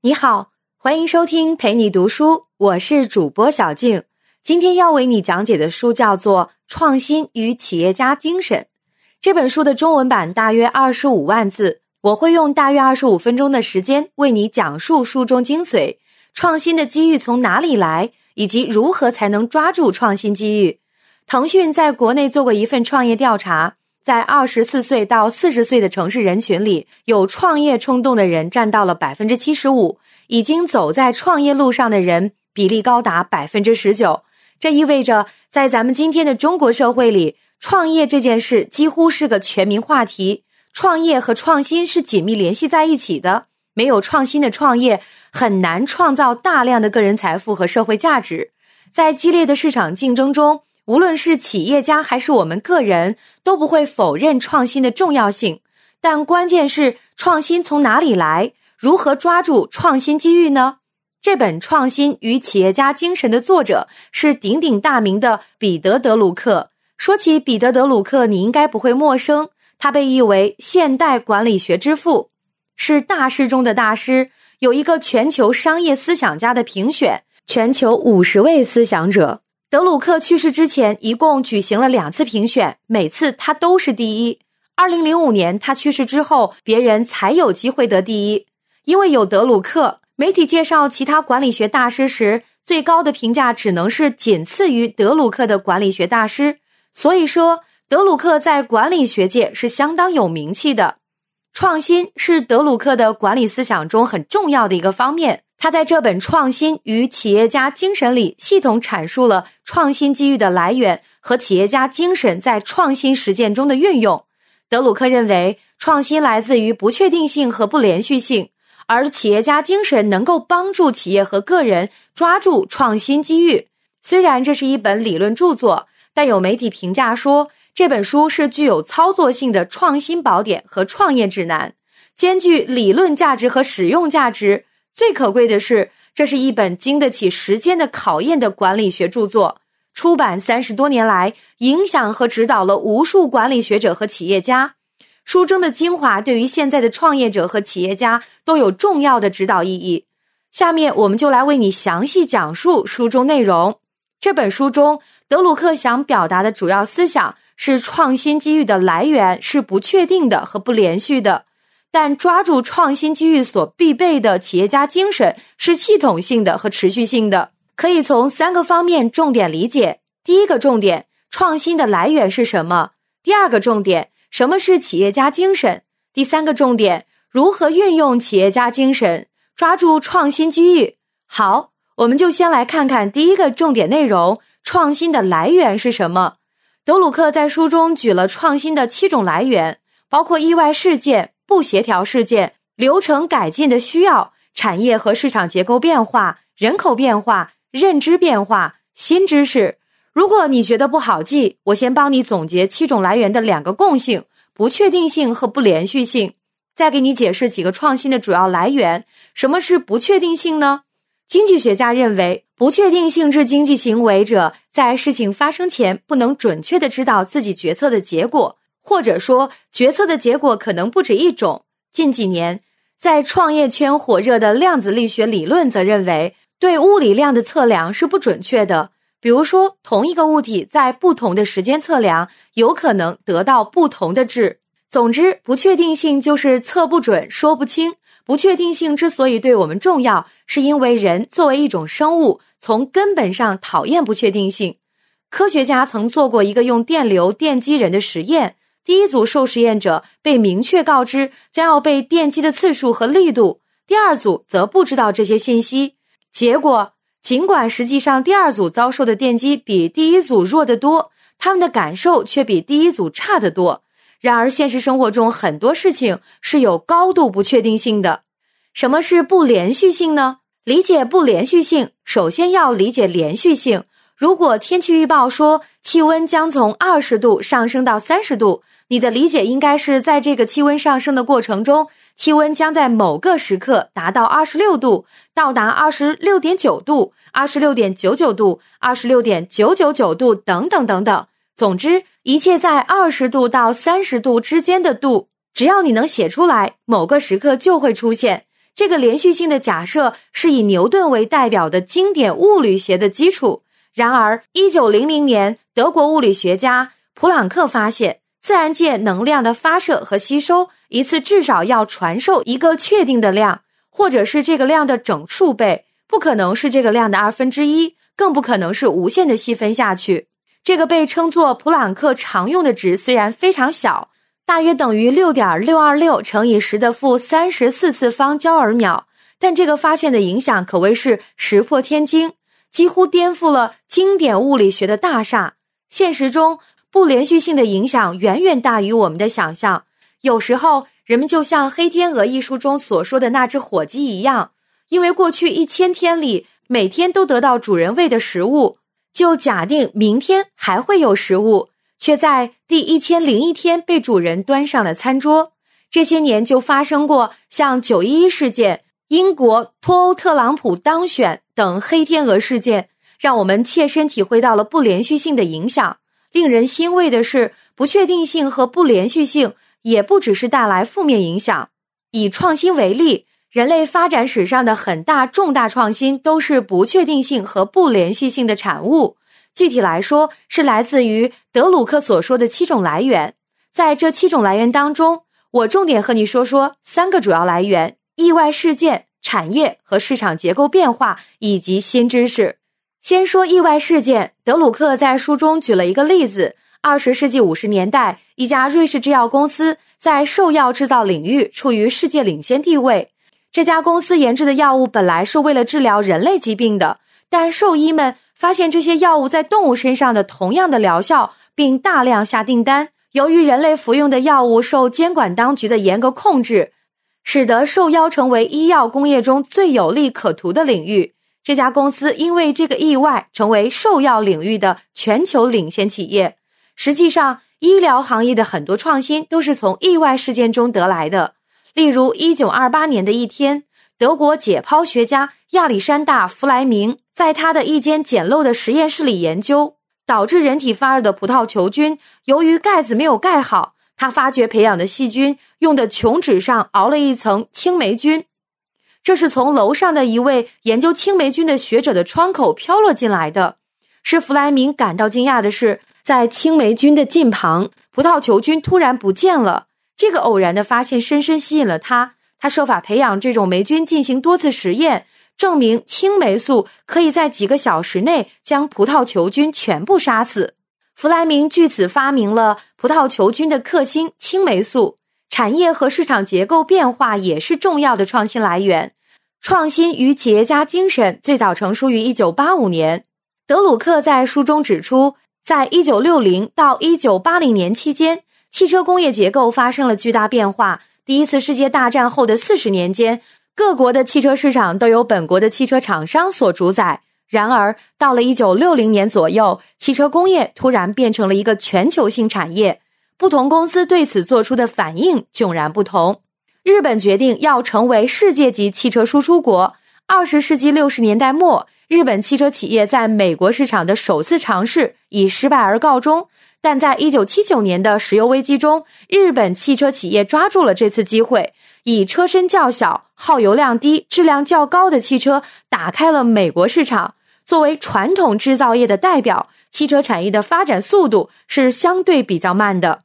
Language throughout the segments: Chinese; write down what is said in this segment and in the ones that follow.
你好，欢迎收听陪你读书，我是主播小静。今天要为你讲解的书叫做《创新与企业家精神》。这本书的中文版大约二十五万字，我会用大约二十五分钟的时间为你讲述书中精髓。创新的机遇从哪里来，以及如何才能抓住创新机遇？腾讯在国内做过一份创业调查。在二十四岁到四十岁的城市人群里，有创业冲动的人占到了百分之七十五，已经走在创业路上的人比例高达百分之十九。这意味着，在咱们今天的中国社会里，创业这件事几乎是个全民话题。创业和创新是紧密联系在一起的，没有创新的创业，很难创造大量的个人财富和社会价值。在激烈的市场竞争中。无论是企业家还是我们个人，都不会否认创新的重要性。但关键是，创新从哪里来？如何抓住创新机遇呢？这本《创新与企业家精神》的作者是鼎鼎大名的彼得·德鲁克。说起彼得·德鲁克，你应该不会陌生。他被誉为现代管理学之父，是大师中的大师。有一个全球商业思想家的评选，全球五十位思想者。德鲁克去世之前，一共举行了两次评选，每次他都是第一。二零零五年他去世之后，别人才有机会得第一。因为有德鲁克，媒体介绍其他管理学大师时，最高的评价只能是仅次于德鲁克的管理学大师。所以说，德鲁克在管理学界是相当有名气的。创新是德鲁克的管理思想中很重要的一个方面。他在这本《创新与企业家精神》里，系统阐述了创新机遇的来源和企业家精神在创新实践中的运用。德鲁克认为，创新来自于不确定性和不连续性，而企业家精神能够帮助企业和个人抓住创新机遇。虽然这是一本理论著作，但有媒体评价说，这本书是具有操作性的创新宝典和创业指南，兼具理论价值和使用价值。最可贵的是，这是一本经得起时间的考验的管理学著作。出版三十多年来，影响和指导了无数管理学者和企业家。书中的精华对于现在的创业者和企业家都有重要的指导意义。下面，我们就来为你详细讲述书中内容。这本书中，德鲁克想表达的主要思想是：创新机遇的来源是不确定的和不连续的。但抓住创新机遇所必备的企业家精神是系统性的和持续性的，可以从三个方面重点理解。第一个重点，创新的来源是什么？第二个重点，什么是企业家精神？第三个重点，如何运用企业家精神抓住创新机遇？好，我们就先来看看第一个重点内容：创新的来源是什么？德鲁克在书中举了创新的七种来源，包括意外事件。不协调事件、流程改进的需要、产业和市场结构变化、人口变化、认知变化、新知识。如果你觉得不好记，我先帮你总结七种来源的两个共性：不确定性和不连续性。再给你解释几个创新的主要来源。什么是不确定性呢？经济学家认为，不确定性质经济行为者在事情发生前不能准确的知道自己决策的结果。或者说，决策的结果可能不止一种。近几年，在创业圈火热的量子力学理论则认为，对物理量的测量是不准确的。比如说，同一个物体在不同的时间测量，有可能得到不同的质。总之，不确定性就是测不准、说不清。不确定性之所以对我们重要，是因为人作为一种生物，从根本上讨厌不确定性。科学家曾做过一个用电流电击人的实验。第一组受实验者被明确告知将要被电击的次数和力度，第二组则不知道这些信息。结果，尽管实际上第二组遭受的电击比第一组弱得多，他们的感受却比第一组差得多。然而，现实生活中很多事情是有高度不确定性的。什么是不连续性呢？理解不连续性，首先要理解连续性。如果天气预报说气温将从二十度上升到三十度，你的理解应该是在这个气温上升的过程中，气温将在某个时刻达到二十六度，到达二十六点九度、二十六点九九度、二十六点九九九度等等等等。总之，一切在二十度到三十度之间的度，只要你能写出来，某个时刻就会出现。这个连续性的假设是以牛顿为代表的经典物理学的基础。然而，一九零零年，德国物理学家普朗克发现，自然界能量的发射和吸收一次至少要传授一个确定的量，或者是这个量的整数倍，不可能是这个量的二分之一，更不可能是无限的细分下去。这个被称作普朗克常用的值虽然非常小，大约等于六点六二六乘以十的负三十四次方焦耳秒，但这个发现的影响可谓是石破天惊。几乎颠覆了经典物理学的大厦。现实中，不连续性的影响远远大于我们的想象。有时候，人们就像《黑天鹅》一书中所说的那只火鸡一样，因为过去一千天里每天都得到主人喂的食物，就假定明天还会有食物，却在第一千零一天被主人端上了餐桌。这些年就发生过像九一一事件。英国脱欧特朗普当选等黑天鹅事件，让我们切身体会到了不连续性的影响。令人欣慰的是，不确定性和不连续性也不只是带来负面影响。以创新为例，人类发展史上的很大重大创新都是不确定性和不连续性的产物。具体来说，是来自于德鲁克所说的七种来源。在这七种来源当中，我重点和你说说三个主要来源。意外事件、产业和市场结构变化以及新知识。先说意外事件，德鲁克在书中举了一个例子：二十世纪五十年代，一家瑞士制药公司在兽药制造领域处于世界领先地位。这家公司研制的药物本来是为了治疗人类疾病的，但兽医们发现这些药物在动物身上的同样的疗效，并大量下订单。由于人类服用的药物受监管当局的严格控制。使得兽药成为医药工业中最有利可图的领域。这家公司因为这个意外成为兽药领域的全球领先企业。实际上，医疗行业的很多创新都是从意外事件中得来的。例如，一九二八年的一天，德国解剖学家亚历山大·弗莱明在他的一间简陋的实验室里研究导致人体发热的葡萄球菌，由于盖子没有盖好。他发觉培养的细菌用的琼脂上熬了一层青霉菌，这是从楼上的一位研究青霉菌的学者的窗口飘落进来的。使弗莱明感到惊讶的是，在青霉菌的近旁，葡萄球菌突然不见了。这个偶然的发现深深吸引了他。他设法培养这种霉菌，进行多次实验，证明青霉素可以在几个小时内将葡萄球菌全部杀死。弗莱明据此发明了葡萄球菌的克星青霉素。产业和市场结构变化也是重要的创新来源。创新与企业家精神最早成书于一九八五年。德鲁克在书中指出，在一九六零到一九八零年期间，汽车工业结构发生了巨大变化。第一次世界大战后的四十年间，各国的汽车市场都由本国的汽车厂商所主宰。然而，到了一九六零年左右，汽车工业突然变成了一个全球性产业。不同公司对此做出的反应迥然不同。日本决定要成为世界级汽车输出国。二十世纪六十年代末，日本汽车企业在美国市场的首次尝试以失败而告终。但在一九七九年的石油危机中，日本汽车企业抓住了这次机会，以车身较小、耗油量低、质量较高的汽车打开了美国市场。作为传统制造业的代表，汽车产业的发展速度是相对比较慢的，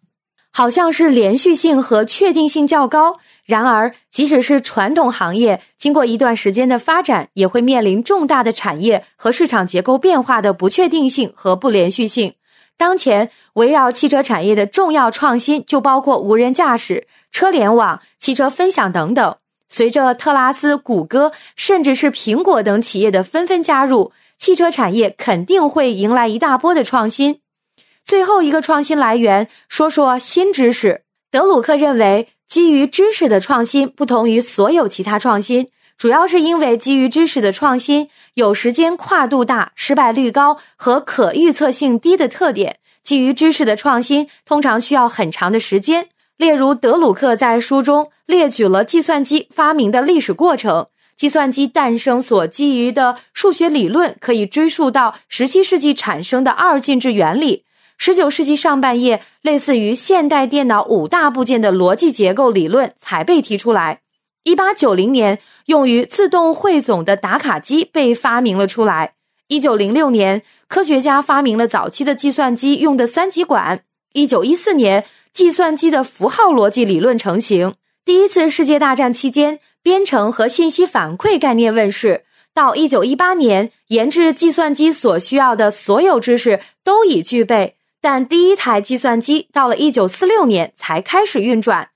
好像是连续性和确定性较高。然而，即使是传统行业，经过一段时间的发展，也会面临重大的产业和市场结构变化的不确定性和不连续性。当前，围绕汽车产业的重要创新就包括无人驾驶、车联网、汽车分享等等。随着特拉斯、谷歌，甚至是苹果等企业的纷纷加入。汽车产业肯定会迎来一大波的创新。最后一个创新来源，说说新知识。德鲁克认为，基于知识的创新不同于所有其他创新，主要是因为基于知识的创新有时间跨度大、失败率高和可预测性低的特点。基于知识的创新通常需要很长的时间。例如，德鲁克在书中列举了计算机发明的历史过程。计算机诞生所基于的数学理论可以追溯到十七世纪产生的二进制原理。十九世纪上半叶，类似于现代电脑五大部件的逻辑结构理论才被提出来。一八九零年，用于自动汇总的打卡机被发明了出来。一九零六年，科学家发明了早期的计算机用的三极管。一九一四年，计算机的符号逻辑理论成型。第一次世界大战期间，编程和信息反馈概念问世。到一九一八年，研制计算机所需要的所有知识都已具备，但第一台计算机到了一九四六年才开始运转。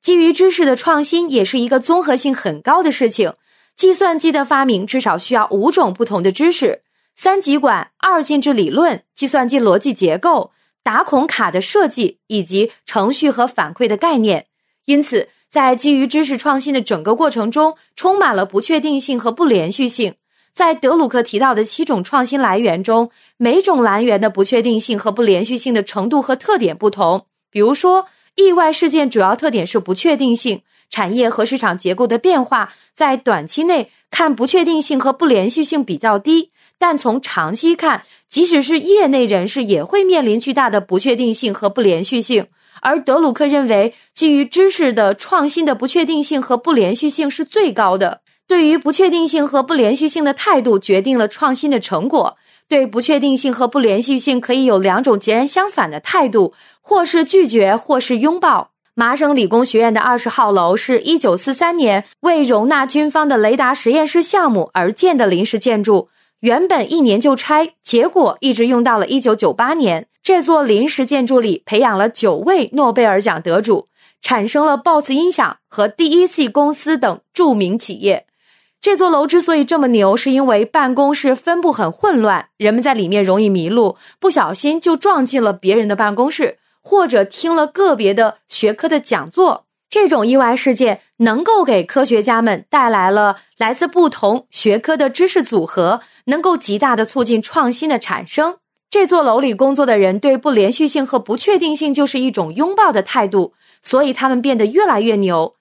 基于知识的创新也是一个综合性很高的事情。计算机的发明至少需要五种不同的知识：三极管、二进制理论、计算机逻辑结构、打孔卡的设计以及程序和反馈的概念。因此，在基于知识创新的整个过程中，充满了不确定性和不连续性。在德鲁克提到的七种创新来源中，每种来源的不确定性和不连续性的程度和特点不同。比如说。意外事件主要特点是不确定性，产业和市场结构的变化在短期内看不确定性和不连续性比较低，但从长期看，即使是业内人士也会面临巨大的不确定性和不连续性。而德鲁克认为，基于知识的创新的不确定性和不连续性是最高的。对于不确定性和不连续性的态度，决定了创新的成果。对不确定性和不连续性可以有两种截然相反的态度，或是拒绝，或是拥抱。麻省理工学院的二十号楼是一九四三年为容纳军方的雷达实验室项目而建的临时建筑，原本一年就拆，结果一直用到了一九九八年。这座临时建筑里培养了九位诺贝尔奖得主，产生了 BOSS 音响和 DEC 公司等著名企业。这座楼之所以这么牛，是因为办公室分布很混乱，人们在里面容易迷路，不小心就撞进了别人的办公室，或者听了个别的学科的讲座。这种意外事件能够给科学家们带来了来自不同学科的知识组合，能够极大的促进创新的产生。这座楼里工作的人对不连续性和不确定性就是一种拥抱的态度，所以他们变得越来越牛。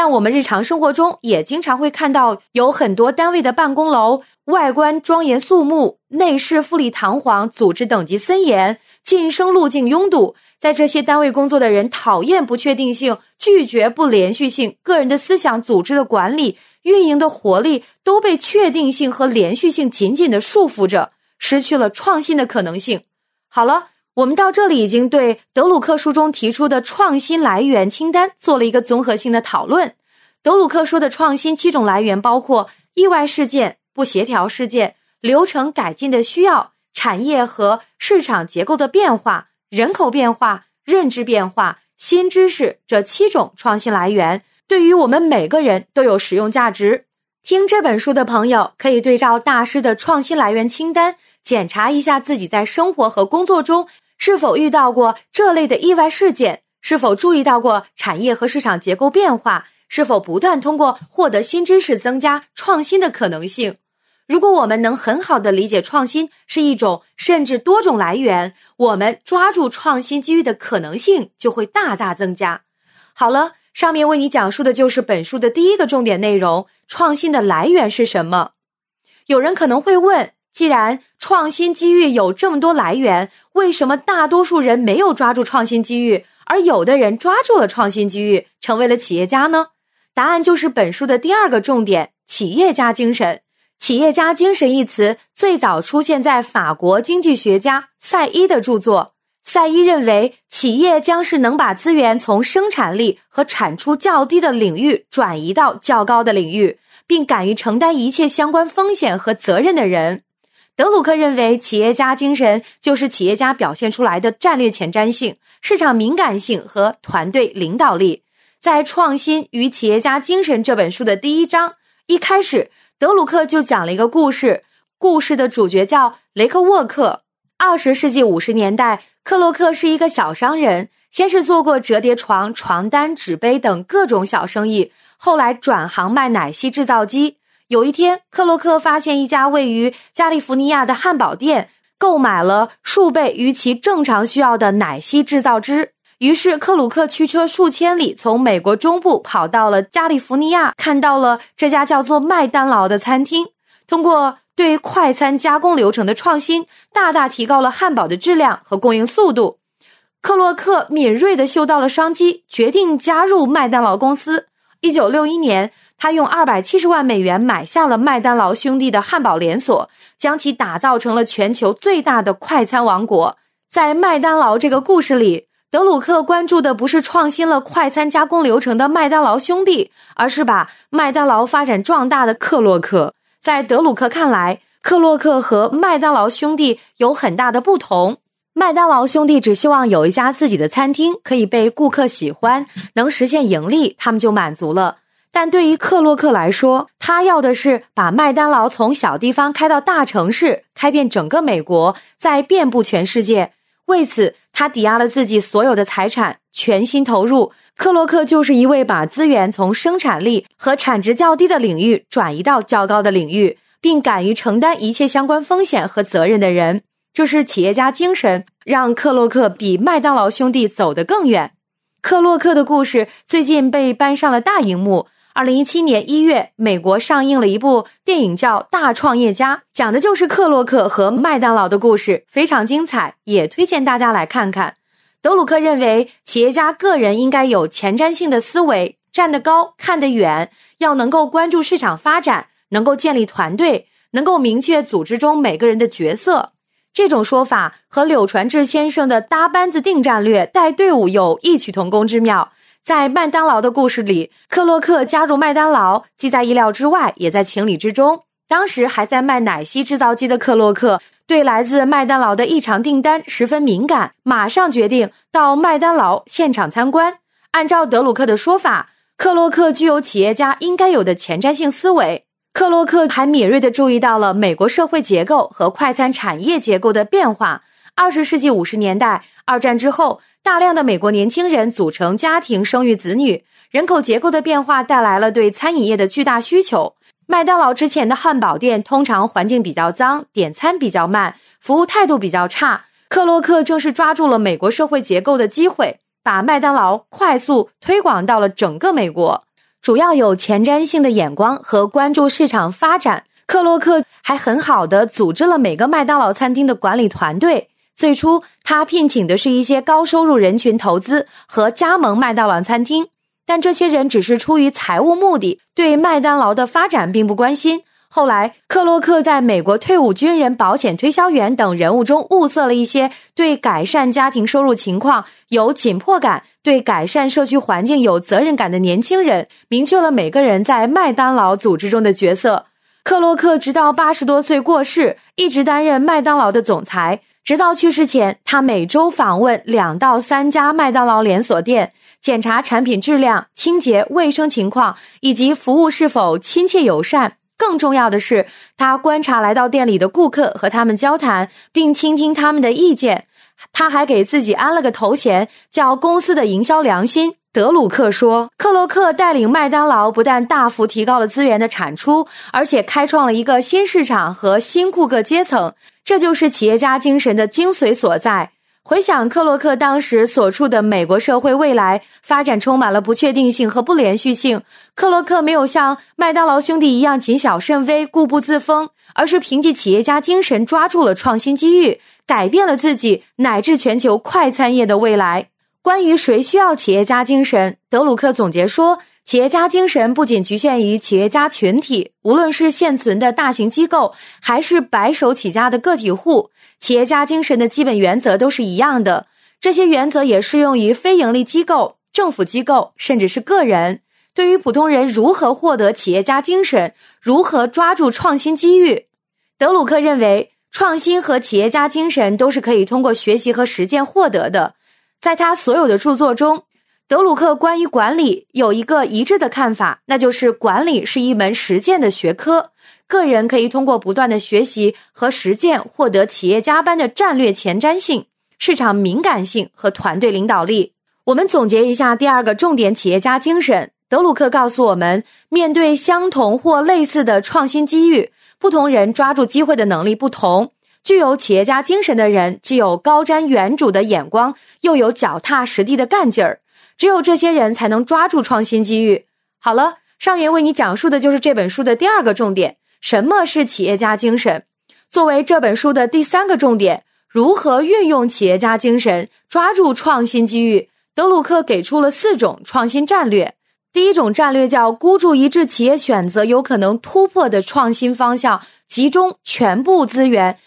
但我们日常生活中也经常会看到，有很多单位的办公楼外观庄严肃穆，内饰富丽堂皇，组织等级森严，晋升路径拥堵。在这些单位工作的人讨厌不确定性，拒绝不连续性，个人的思想、组织的管理、运营的活力都被确定性和连续性紧紧的束缚着，失去了创新的可能性。好了。我们到这里已经对德鲁克书中提出的创新来源清单做了一个综合性的讨论。德鲁克说的创新七种来源包括意外事件、不协调事件、流程改进的需要、产业和市场结构的变化、人口变化、认知变化、新知识这七种创新来源，对于我们每个人都有实用价值。听这本书的朋友可以对照大师的创新来源清单，检查一下自己在生活和工作中。是否遇到过这类的意外事件？是否注意到过产业和市场结构变化？是否不断通过获得新知识增加创新的可能性？如果我们能很好的理解创新是一种甚至多种来源，我们抓住创新机遇的可能性就会大大增加。好了，上面为你讲述的就是本书的第一个重点内容：创新的来源是什么？有人可能会问。既然创新机遇有这么多来源，为什么大多数人没有抓住创新机遇，而有的人抓住了创新机遇，成为了企业家呢？答案就是本书的第二个重点：企业家精神。企业家精神一词最早出现在法国经济学家赛伊的著作。赛伊认为，企业将是能把资源从生产力和产出较低的领域转移到较高的领域，并敢于承担一切相关风险和责任的人。德鲁克认为，企业家精神就是企业家表现出来的战略前瞻性、市场敏感性和团队领导力。在《创新与企业家精神》这本书的第一章一开始，德鲁克就讲了一个故事。故事的主角叫雷克沃克。二十世纪五十年代，克洛克是一个小商人，先是做过折叠床、床单、纸杯等各种小生意，后来转行卖奶昔制造机。有一天，克洛克发现一家位于加利福尼亚的汉堡店购买了数倍于其正常需要的奶昔制造汁。于是，克鲁克驱车数千里，从美国中部跑到了加利福尼亚，看到了这家叫做麦当劳的餐厅。通过对快餐加工流程的创新，大大提高了汉堡的质量和供应速度。克洛克敏锐地嗅到了商机，决定加入麦当劳公司。一九六一年，他用二百七十万美元买下了麦当劳兄弟的汉堡连锁，将其打造成了全球最大的快餐王国。在麦当劳这个故事里，德鲁克关注的不是创新了快餐加工流程的麦当劳兄弟，而是把麦当劳发展壮大的克洛克。在德鲁克看来，克洛克和麦当劳兄弟有很大的不同。麦当劳兄弟只希望有一家自己的餐厅，可以被顾客喜欢，能实现盈利，他们就满足了。但对于克洛克来说，他要的是把麦当劳从小地方开到大城市，开遍整个美国，再遍布全世界。为此，他抵押了自己所有的财产，全心投入。克洛克就是一位把资源从生产力和产值较低的领域转移到较高的领域，并敢于承担一切相关风险和责任的人。这是企业家精神，让克洛克比麦当劳兄弟走得更远。克洛克的故事最近被搬上了大荧幕。二零一七年一月，美国上映了一部电影叫《大创业家》，讲的就是克洛克和麦当劳的故事，非常精彩，也推荐大家来看看。德鲁克认为，企业家个人应该有前瞻性的思维，站得高，看得远，要能够关注市场发展，能够建立团队，能够明确组织中每个人的角色。这种说法和柳传志先生的“搭班子定战略，带队伍”有异曲同工之妙。在麦当劳的故事里，克洛克加入麦当劳，既在意料之外，也在情理之中。当时还在卖奶昔制造机的克洛克，对来自麦当劳的异常订单十分敏感，马上决定到麦当劳现场参观。按照德鲁克的说法，克洛克具有企业家应该有的前瞻性思维。克洛克还敏锐地注意到了美国社会结构和快餐产业结构的变化。二十世纪五十年代，二战之后，大量的美国年轻人组成家庭，生育子女，人口结构的变化带来了对餐饮业的巨大需求。麦当劳之前的汉堡店通常环境比较脏，点餐比较慢，服务态度比较差。克洛克正是抓住了美国社会结构的机会，把麦当劳快速推广到了整个美国。主要有前瞻性的眼光和关注市场发展。克洛克还很好的组织了每个麦当劳餐厅的管理团队。最初，他聘请的是一些高收入人群投资和加盟麦当劳餐厅，但这些人只是出于财务目的，对麦当劳的发展并不关心。后来，克洛克在美国退伍军人、保险推销员等人物中物色了一些对改善家庭收入情况有紧迫感、对改善社区环境有责任感的年轻人，明确了每个人在麦当劳组织中的角色。克洛克直到八十多岁过世，一直担任麦当劳的总裁。直到去世前，他每周访问两到三家麦当劳连锁店，检查产品质量、清洁卫生情况以及服务是否亲切友善。更重要的是，他观察来到店里的顾客，和他们交谈，并倾听他们的意见。他还给自己安了个头衔，叫“公司的营销良心”。德鲁克说：“克洛克带领麦当劳，不但大幅提高了资源的产出，而且开创了一个新市场和新顾客阶层。这就是企业家精神的精髓所在。”回想克洛克当时所处的美国社会，未来发展充满了不确定性和不连续性。克洛克没有像麦当劳兄弟一样谨小慎微、固步自封，而是凭借企业家精神抓住了创新机遇，改变了自己乃至全球快餐业的未来。关于谁需要企业家精神，德鲁克总结说。企业家精神不仅局限于企业家群体，无论是现存的大型机构，还是白手起家的个体户，企业家精神的基本原则都是一样的。这些原则也适用于非盈利机构、政府机构，甚至是个人。对于普通人如何获得企业家精神，如何抓住创新机遇，德鲁克认为，创新和企业家精神都是可以通过学习和实践获得的。在他所有的著作中。德鲁克关于管理有一个一致的看法，那就是管理是一门实践的学科。个人可以通过不断的学习和实践，获得企业家般的战略前瞻性、市场敏感性和团队领导力。我们总结一下第二个重点：企业家精神。德鲁克告诉我们，面对相同或类似的创新机遇，不同人抓住机会的能力不同。具有企业家精神的人，既有高瞻远瞩的眼光，又有脚踏实地的干劲儿。只有这些人才能抓住创新机遇。好了，上元为你讲述的就是这本书的第二个重点：什么是企业家精神？作为这本书的第三个重点，如何运用企业家精神抓住创新机遇？德鲁克给出了四种创新战略。第一种战略叫孤注一掷，企业选择有可能突破的创新方向，集中全部资源。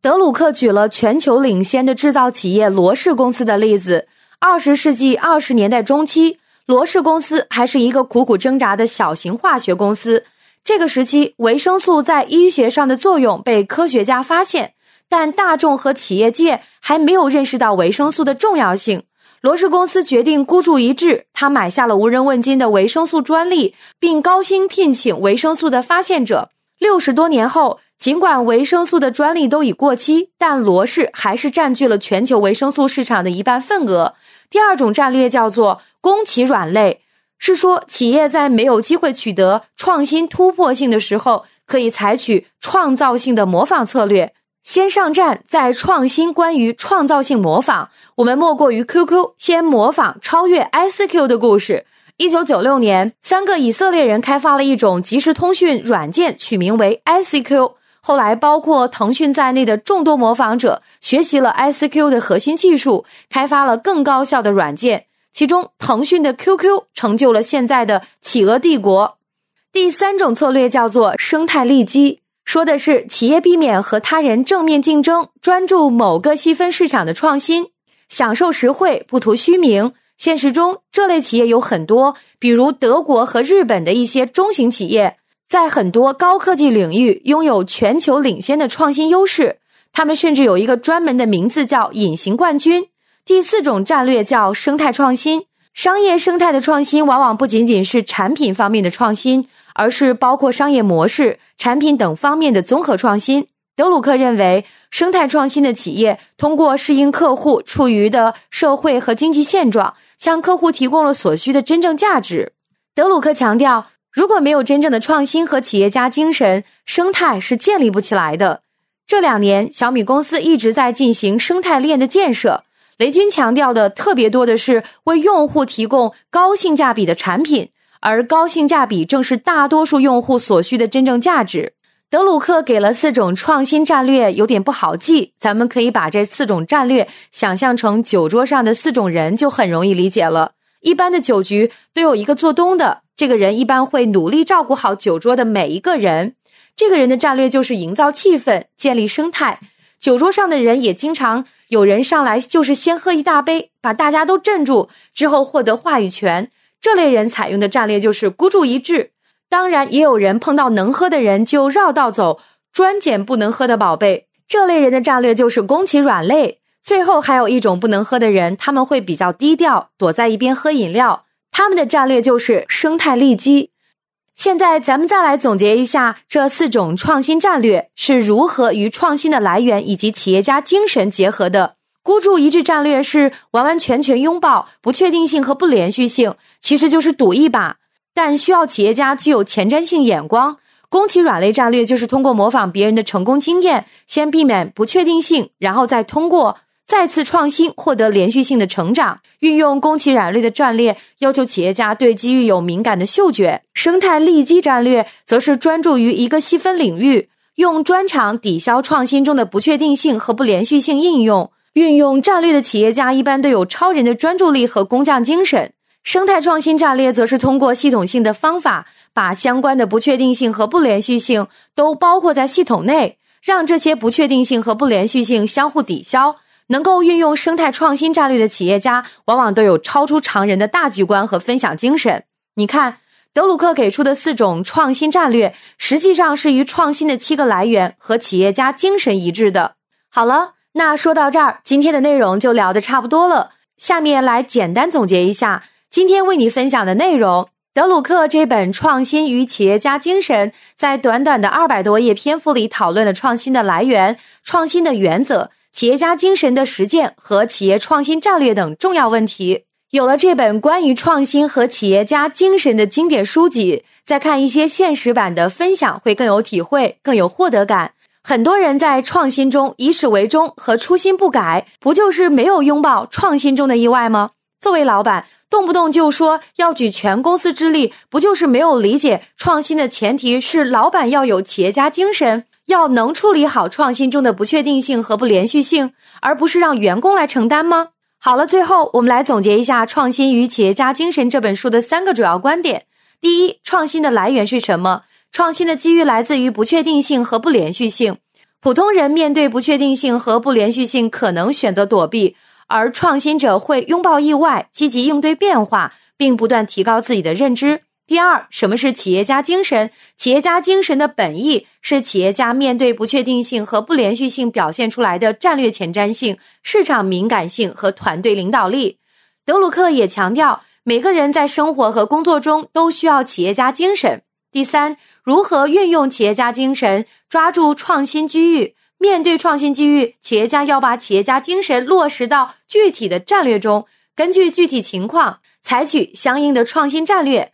德鲁克举了全球领先的制造企业罗氏公司的例子。二十世纪二十年代中期，罗氏公司还是一个苦苦挣扎的小型化学公司。这个时期，维生素在医学上的作用被科学家发现，但大众和企业界还没有认识到维生素的重要性。罗氏公司决定孤注一掷，他买下了无人问津的维生素专利，并高薪聘请维生素的发现者。六十多年后，尽管维生素的专利都已过期，但罗氏还是占据了全球维生素市场的一半份额。第二种战略叫做攻其软肋，是说企业在没有机会取得创新突破性的时候，可以采取创造性的模仿策略。先上战再创新，关于创造性模仿，我们莫过于 QQ 先模仿超越 ICQ 的故事。一九九六年，三个以色列人开发了一种即时通讯软件，取名为 ICQ。后来，包括腾讯在内的众多模仿者学习了 ICQ 的核心技术，开发了更高效的软件。其中，腾讯的 QQ 成就了现在的企鹅帝国。第三种策略叫做生态利基。说的是企业避免和他人正面竞争，专注某个细分市场的创新，享受实惠，不图虚名。现实中，这类企业有很多，比如德国和日本的一些中型企业，在很多高科技领域拥有全球领先的创新优势。他们甚至有一个专门的名字叫“隐形冠军”。第四种战略叫生态创新，商业生态的创新往往不仅仅是产品方面的创新。而是包括商业模式、产品等方面的综合创新。德鲁克认为，生态创新的企业通过适应客户处于的社会和经济现状，向客户提供了所需的真正价值。德鲁克强调，如果没有真正的创新和企业家精神，生态是建立不起来的。这两年，小米公司一直在进行生态链的建设。雷军强调的特别多的是为用户提供高性价比的产品。而高性价比正是大多数用户所需的真正价值。德鲁克给了四种创新战略，有点不好记。咱们可以把这四种战略想象成酒桌上的四种人，就很容易理解了。一般的酒局都有一个做东的，这个人一般会努力照顾好酒桌的每一个人。这个人的战略就是营造气氛、建立生态。酒桌上的人也经常有人上来就是先喝一大杯，把大家都镇住，之后获得话语权。这类人采用的战略就是孤注一掷，当然也有人碰到能喝的人就绕道走，专捡不能喝的宝贝。这类人的战略就是攻其软肋。最后还有一种不能喝的人，他们会比较低调，躲在一边喝饮料。他们的战略就是生态利基。现在咱们再来总结一下这四种创新战略是如何与创新的来源以及企业家精神结合的。孤注一掷战略是完完全全拥抱不确定性和不连续性，其实就是赌一把，但需要企业家具有前瞻性眼光。攻其软肋战略就是通过模仿别人的成功经验，先避免不确定性，然后再通过再次创新获得连续性的成长。运用攻其软肋的战略，要求企业家对机遇有敏感的嗅觉。生态利基战略则是专注于一个细分领域，用专长抵消创新中的不确定性和不连续性应用。运用战略的企业家一般都有超人的专注力和工匠精神。生态创新战略则是通过系统性的方法，把相关的不确定性和不连续性都包括在系统内，让这些不确定性和不连续性相互抵消。能够运用生态创新战略的企业家，往往都有超出常人的大局观和分享精神。你看，德鲁克给出的四种创新战略，实际上是与创新的七个来源和企业家精神一致的。好了。那说到这儿，今天的内容就聊得差不多了。下面来简单总结一下今天为你分享的内容。德鲁克这本《创新与企业家精神》在短短的二百多页篇幅里，讨论了创新的来源、创新的原则、企业家精神的实践和企业创新战略等重要问题。有了这本关于创新和企业家精神的经典书籍，再看一些现实版的分享，会更有体会，更有获得感。很多人在创新中以始为终和初心不改，不就是没有拥抱创新中的意外吗？作为老板，动不动就说要举全公司之力，不就是没有理解创新的前提是老板要有企业家精神，要能处理好创新中的不确定性和不连续性，而不是让员工来承担吗？好了，最后我们来总结一下《创新与企业家精神》这本书的三个主要观点。第一，创新的来源是什么？创新的机遇来自于不确定性和不连续性。普通人面对不确定性和不连续性，可能选择躲避，而创新者会拥抱意外，积极应对变化，并不断提高自己的认知。第二，什么是企业家精神？企业家精神的本意是企业家面对不确定性和不连续性表现出来的战略前瞻性、市场敏感性和团队领导力。德鲁克也强调，每个人在生活和工作中都需要企业家精神。第三，如何运用企业家精神，抓住创新机遇？面对创新机遇，企业家要把企业家精神落实到具体的战略中，根据具体情况采取相应的创新战略。